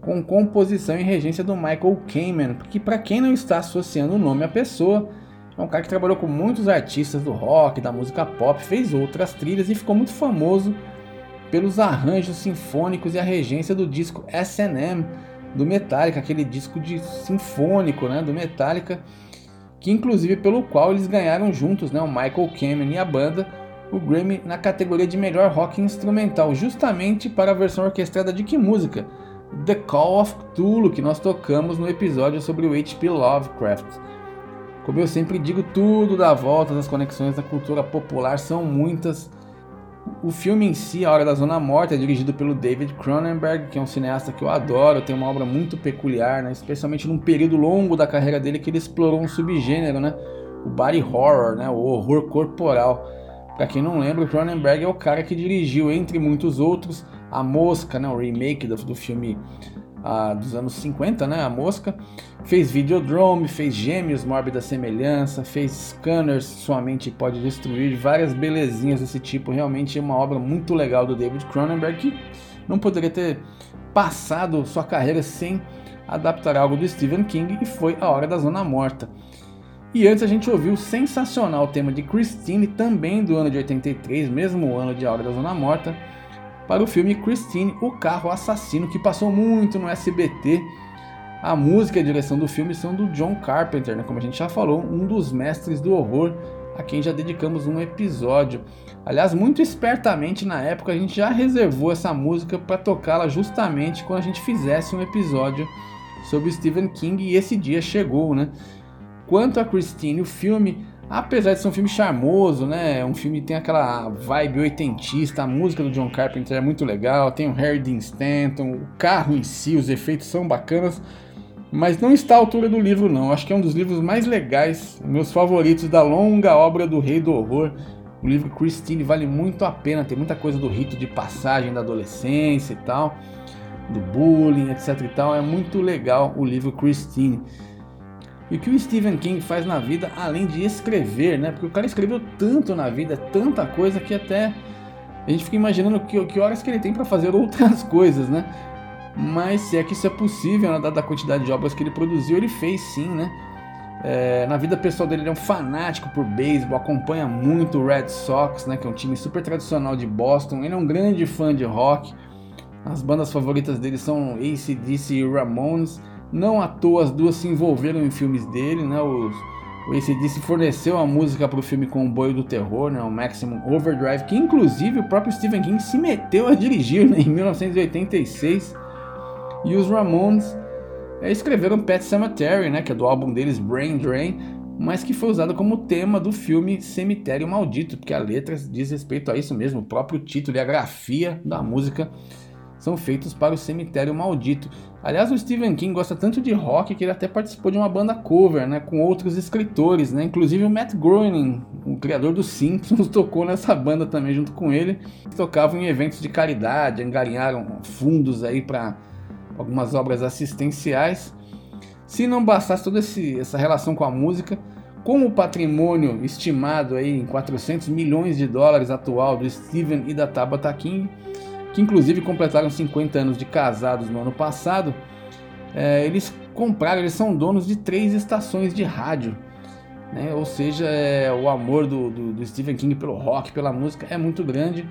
com composição e regência do Michael Kamen, que para quem não está associando o nome à pessoa, é um cara que trabalhou com muitos artistas do rock, da música pop, fez outras trilhas e ficou muito famoso pelos arranjos sinfônicos e a regência do disco S&M do Metallica, aquele disco de sinfônico, né, do Metallica, que inclusive pelo qual eles ganharam juntos, né, o Michael Kamen e a banda, o Grammy na categoria de melhor rock instrumental, justamente para a versão orquestrada de que música? The Call of Cthulhu, que nós tocamos no episódio sobre o H.P. Lovecraft. Como eu sempre digo, tudo dá volta, as conexões da cultura popular são muitas o filme em si, A Hora da Zona Morta, é dirigido pelo David Cronenberg, que é um cineasta que eu adoro, tem uma obra muito peculiar, né? especialmente num período longo da carreira dele que ele explorou um subgênero, né? o body horror, né? o horror corporal. Para quem não lembra, Cronenberg é o cara que dirigiu, entre muitos outros, A Mosca, né? o remake do, do filme dos anos 50, né? A Mosca. Fez Videodrome, fez Gêmeos, Mórbida Semelhança, fez Scanners, Sua Mente Pode Destruir, várias belezinhas desse tipo. Realmente é uma obra muito legal do David Cronenberg que não poderia ter passado sua carreira sem adaptar algo do Stephen King e foi A Hora da Zona Morta. E antes a gente ouviu o sensacional tema de Christine, também do ano de 83, mesmo ano de A Hora da Zona Morta, para o filme Christine, o carro assassino, que passou muito no SBT. A música e a direção do filme são do John Carpenter, né? como a gente já falou, um dos mestres do horror, a quem já dedicamos um episódio. Aliás, muito espertamente na época a gente já reservou essa música para tocá-la justamente quando a gente fizesse um episódio sobre Stephen King e esse dia chegou, né? Quanto a Christine, o filme Apesar de ser um filme charmoso, né? Um filme que tem aquela vibe oitentista, a música do John Carpenter é muito legal, tem o Harry Dean Stanton, o carro em si, os efeitos são bacanas, mas não está à altura do livro não. Acho que é um dos livros mais legais, meus favoritos da longa obra do Rei do Horror. O livro Christine vale muito a pena, tem muita coisa do rito de passagem da adolescência e tal, do bullying, etc e tal. É muito legal o livro Christine. E o que o Stephen King faz na vida, além de escrever, né? Porque o cara escreveu tanto na vida, tanta coisa que até a gente fica imaginando que, que horas que ele tem para fazer outras coisas, né? Mas se é que isso é possível, né, dada a quantidade de obras que ele produziu, ele fez sim, né? É, na vida pessoal dele, ele é um fanático por beisebol, acompanha muito o Red Sox, né, que é um time super tradicional de Boston. Ele é um grande fã de rock. As bandas favoritas dele são ACDC e Ramones. Não à toa as duas se envolveram em filmes dele, né? Os, o ACDC forneceu a música para o filme Comboio do Terror, né? o Maximum Overdrive, que inclusive o próprio Stephen King se meteu a dirigir né? em 1986. E os Ramones é, escreveram Pet Cemetery, né? que é do álbum deles Brain Drain, mas que foi usado como tema do filme Cemitério Maldito, porque a letra diz respeito a isso mesmo, o próprio título e a grafia da música são feitos para o Cemitério Maldito. Aliás, o Stephen King gosta tanto de rock que ele até participou de uma banda cover, né, com outros escritores, né, inclusive o Matt Groening, o criador dos Simpsons, tocou nessa banda também junto com ele. Tocavam em eventos de caridade, engarinharam fundos aí para algumas obras assistenciais. Se não bastasse toda esse, essa relação com a música, com o patrimônio estimado aí em 400 milhões de dólares atual do Stephen e da Tabata King, que inclusive completaram 50 anos de casados no ano passado, é, eles compraram, eles são donos de três estações de rádio. Né? Ou seja, é, o amor do, do, do, Stephen King pelo rock, pela música é muito grande.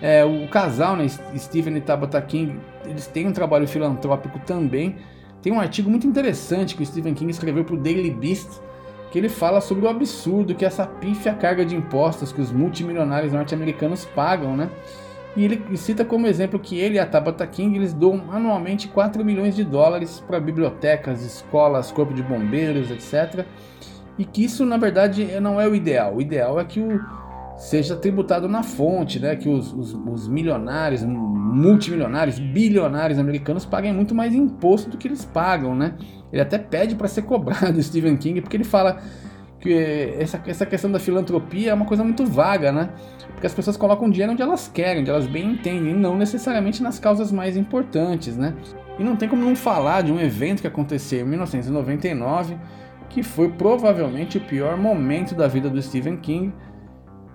É, o casal, né, Stephen e Tabata King, eles têm um trabalho filantrópico também. Tem um artigo muito interessante que o Stephen King escreveu para o Daily Beast, que ele fala sobre o absurdo que essa pífia carga de impostos que os multimilionários norte-americanos pagam, né? E ele cita como exemplo que ele e a Tabata King eles doam anualmente 4 milhões de dólares para bibliotecas, escolas, corpo de bombeiros, etc. E que isso, na verdade, não é o ideal. O ideal é que o seja tributado na fonte, né? que os, os, os milionários, multimilionários, bilionários americanos paguem muito mais imposto do que eles pagam. Né? Ele até pede para ser cobrado, Stephen King, porque ele fala que essa, essa questão da filantropia é uma coisa muito vaga, né? Porque as pessoas colocam dinheiro onde elas querem, onde elas bem entendem, e não necessariamente nas causas mais importantes, né? E não tem como não falar de um evento que aconteceu em 1999, que foi provavelmente o pior momento da vida do Stephen King,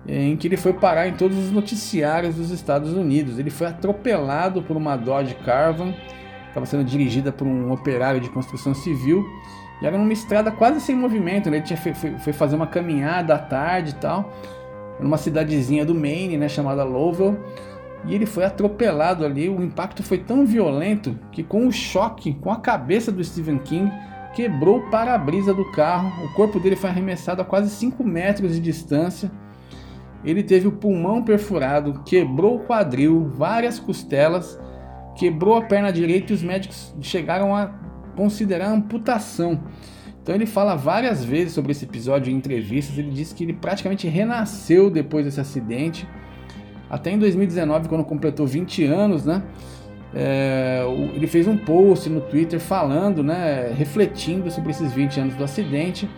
em que ele foi parar em todos os noticiários dos Estados Unidos. Ele foi atropelado por uma Dodge Caravan, estava sendo dirigida por um operário de construção civil, e era numa estrada quase sem movimento. Né? Ele tinha, foi, foi fazer uma caminhada à tarde e tal, numa cidadezinha do Maine, né, chamada Lowell, e ele foi atropelado ali. O impacto foi tão violento que, com o choque com a cabeça do Stephen King, quebrou o para-brisa do carro. O corpo dele foi arremessado a quase 5 metros de distância ele teve o pulmão perfurado, quebrou o quadril, várias costelas, quebrou a perna direita e os médicos chegaram a considerar amputação. Então ele fala várias vezes sobre esse episódio em entrevistas. Ele diz que ele praticamente renasceu depois desse acidente. Até em 2019, quando completou 20 anos, né? É, ele fez um post no Twitter falando, né, refletindo sobre esses 20 anos do acidente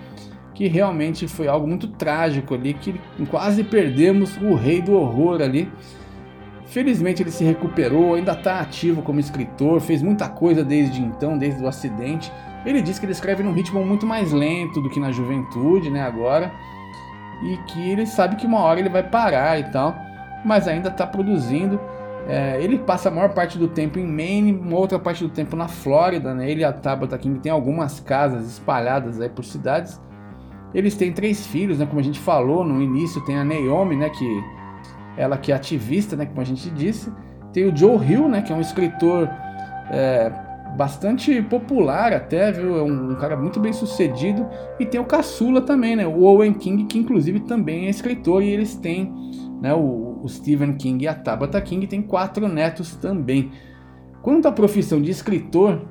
que realmente foi algo muito trágico ali, que quase perdemos o rei do horror ali. Felizmente ele se recuperou, ainda está ativo como escritor, fez muita coisa desde então, desde o acidente. Ele diz que ele escreve num ritmo muito mais lento do que na juventude, né, agora, e que ele sabe que uma hora ele vai parar e tal, mas ainda está produzindo. É, ele passa a maior parte do tempo em Maine, uma outra parte do tempo na Flórida, né? Ele e a Tabata King tem algumas casas espalhadas aí por cidades eles têm três filhos, né? Como a gente falou no início, tem a Naomi, né? Que ela que é ativista, né? Como a gente disse. Tem o Joe Hill, né? Que é um escritor é, bastante popular até, viu? É um, cara muito bem sucedido. E tem o caçula também, né? O Owen King, que inclusive também é escritor. E eles têm, né? O, o Stephen King e a Tabitha King têm quatro netos também. Quanto à profissão de escritor,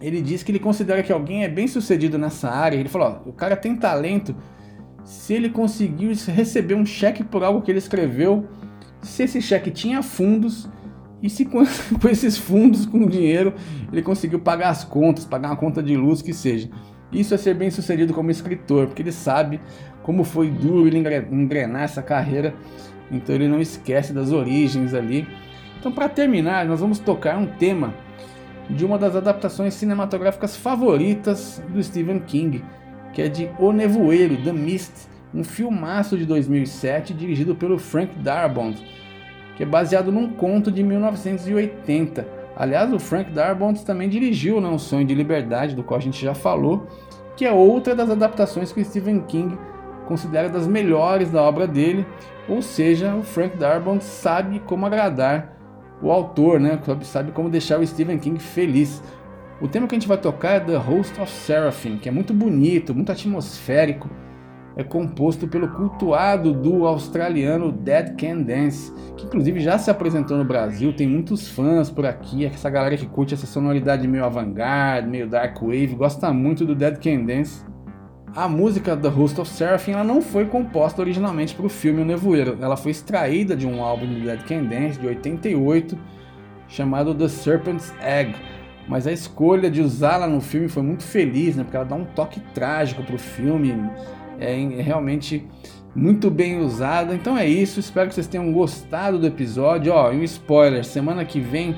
ele diz que ele considera que alguém é bem sucedido nessa área. Ele falou: ó, o cara tem talento se ele conseguiu receber um cheque por algo que ele escreveu, se esse cheque tinha fundos e se com, com esses fundos, com dinheiro, ele conseguiu pagar as contas, pagar uma conta de luz, que seja. Isso é ser bem sucedido como escritor, porque ele sabe como foi duro ele engrenar essa carreira, então ele não esquece das origens ali. Então, para terminar, nós vamos tocar um tema de uma das adaptações cinematográficas favoritas do Stephen King, que é de O Nevoeiro, The Mist, um filmaço de 2007 dirigido pelo Frank Darabont, que é baseado num conto de 1980. Aliás, o Frank Darabont também dirigiu né, O Sonho de Liberdade, do qual a gente já falou, que é outra das adaptações que Stephen King considera das melhores da obra dele, ou seja, o Frank Darabont sabe como agradar o autor, né, sabe como deixar o Stephen King feliz. O tema que a gente vai tocar é The Host of Seraphim, que é muito bonito, muito atmosférico. É composto pelo cultuado duo australiano Dead Can Dance, que inclusive já se apresentou no Brasil, tem muitos fãs por aqui, essa galera que curte essa sonoridade meio avant-garde, meio dark wave, gosta muito do Dead Can Dance. A música The Host of Seraphim não foi composta originalmente para o filme O Nevoeiro, ela foi extraída de um álbum do Dead Can Dance de 88 chamado The Serpent's Egg. Mas a escolha de usá-la no filme foi muito feliz, né? Porque ela dá um toque trágico pro filme, é, é realmente muito bem usada. Então é isso, espero que vocês tenham gostado do episódio. Ó, e um spoiler, semana que vem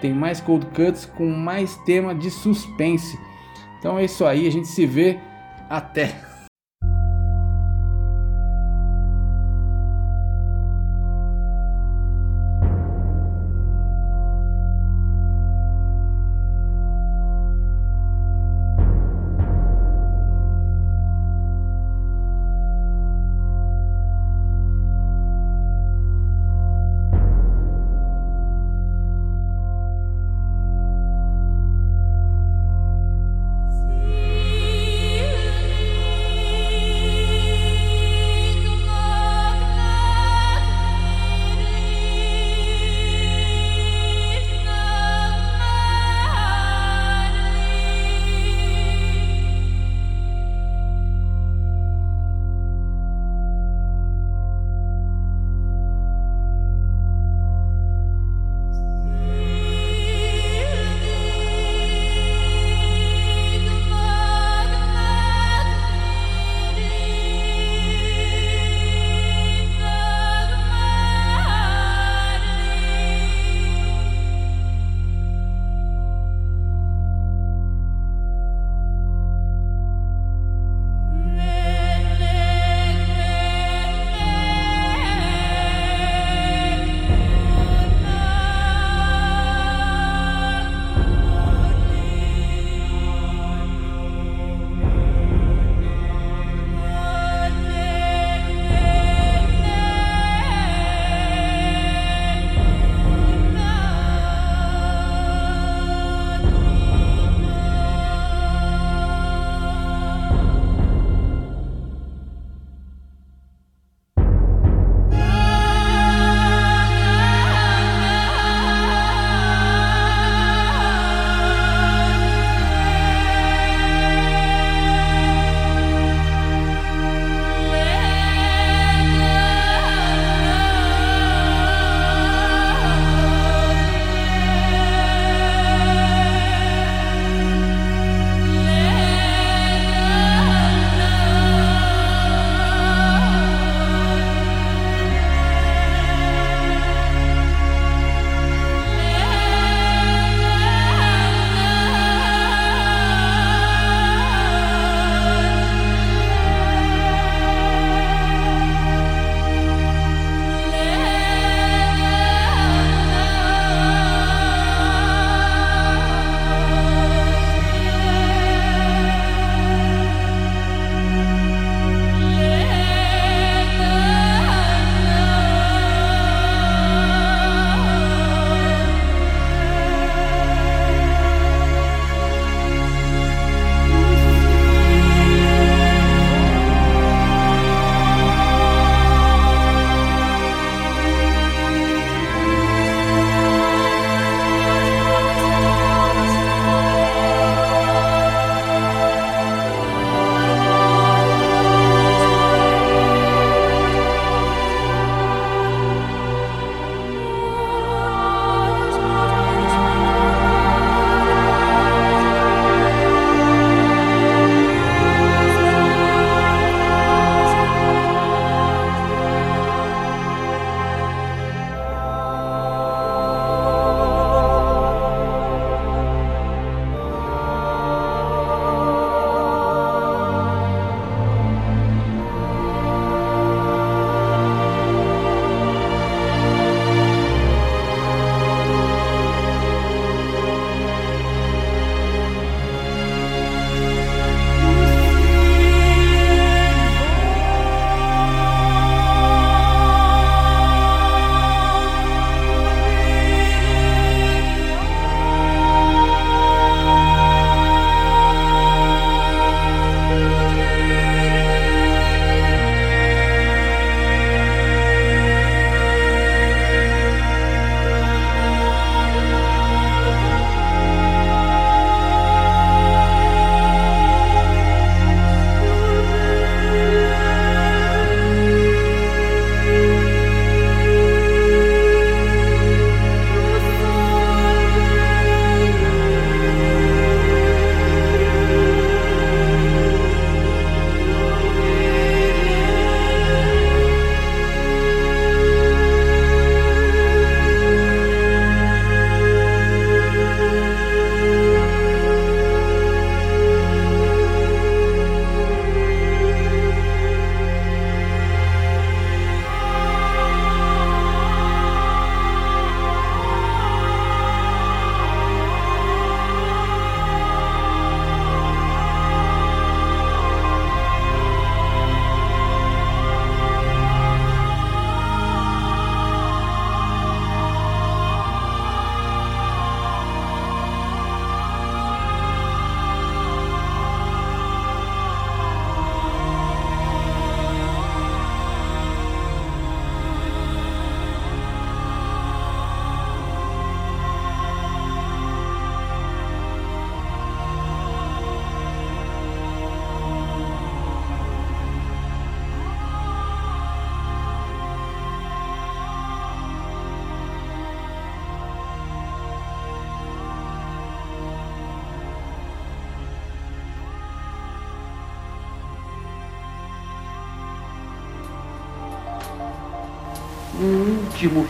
tem mais Cold Cuts com mais tema de suspense. Então é isso aí, a gente se vê até!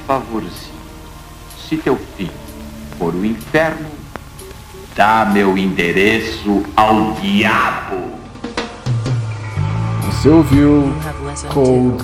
Favorzinho. Se teu fim for o inferno, dá meu endereço ao diabo. Você ouviu Cold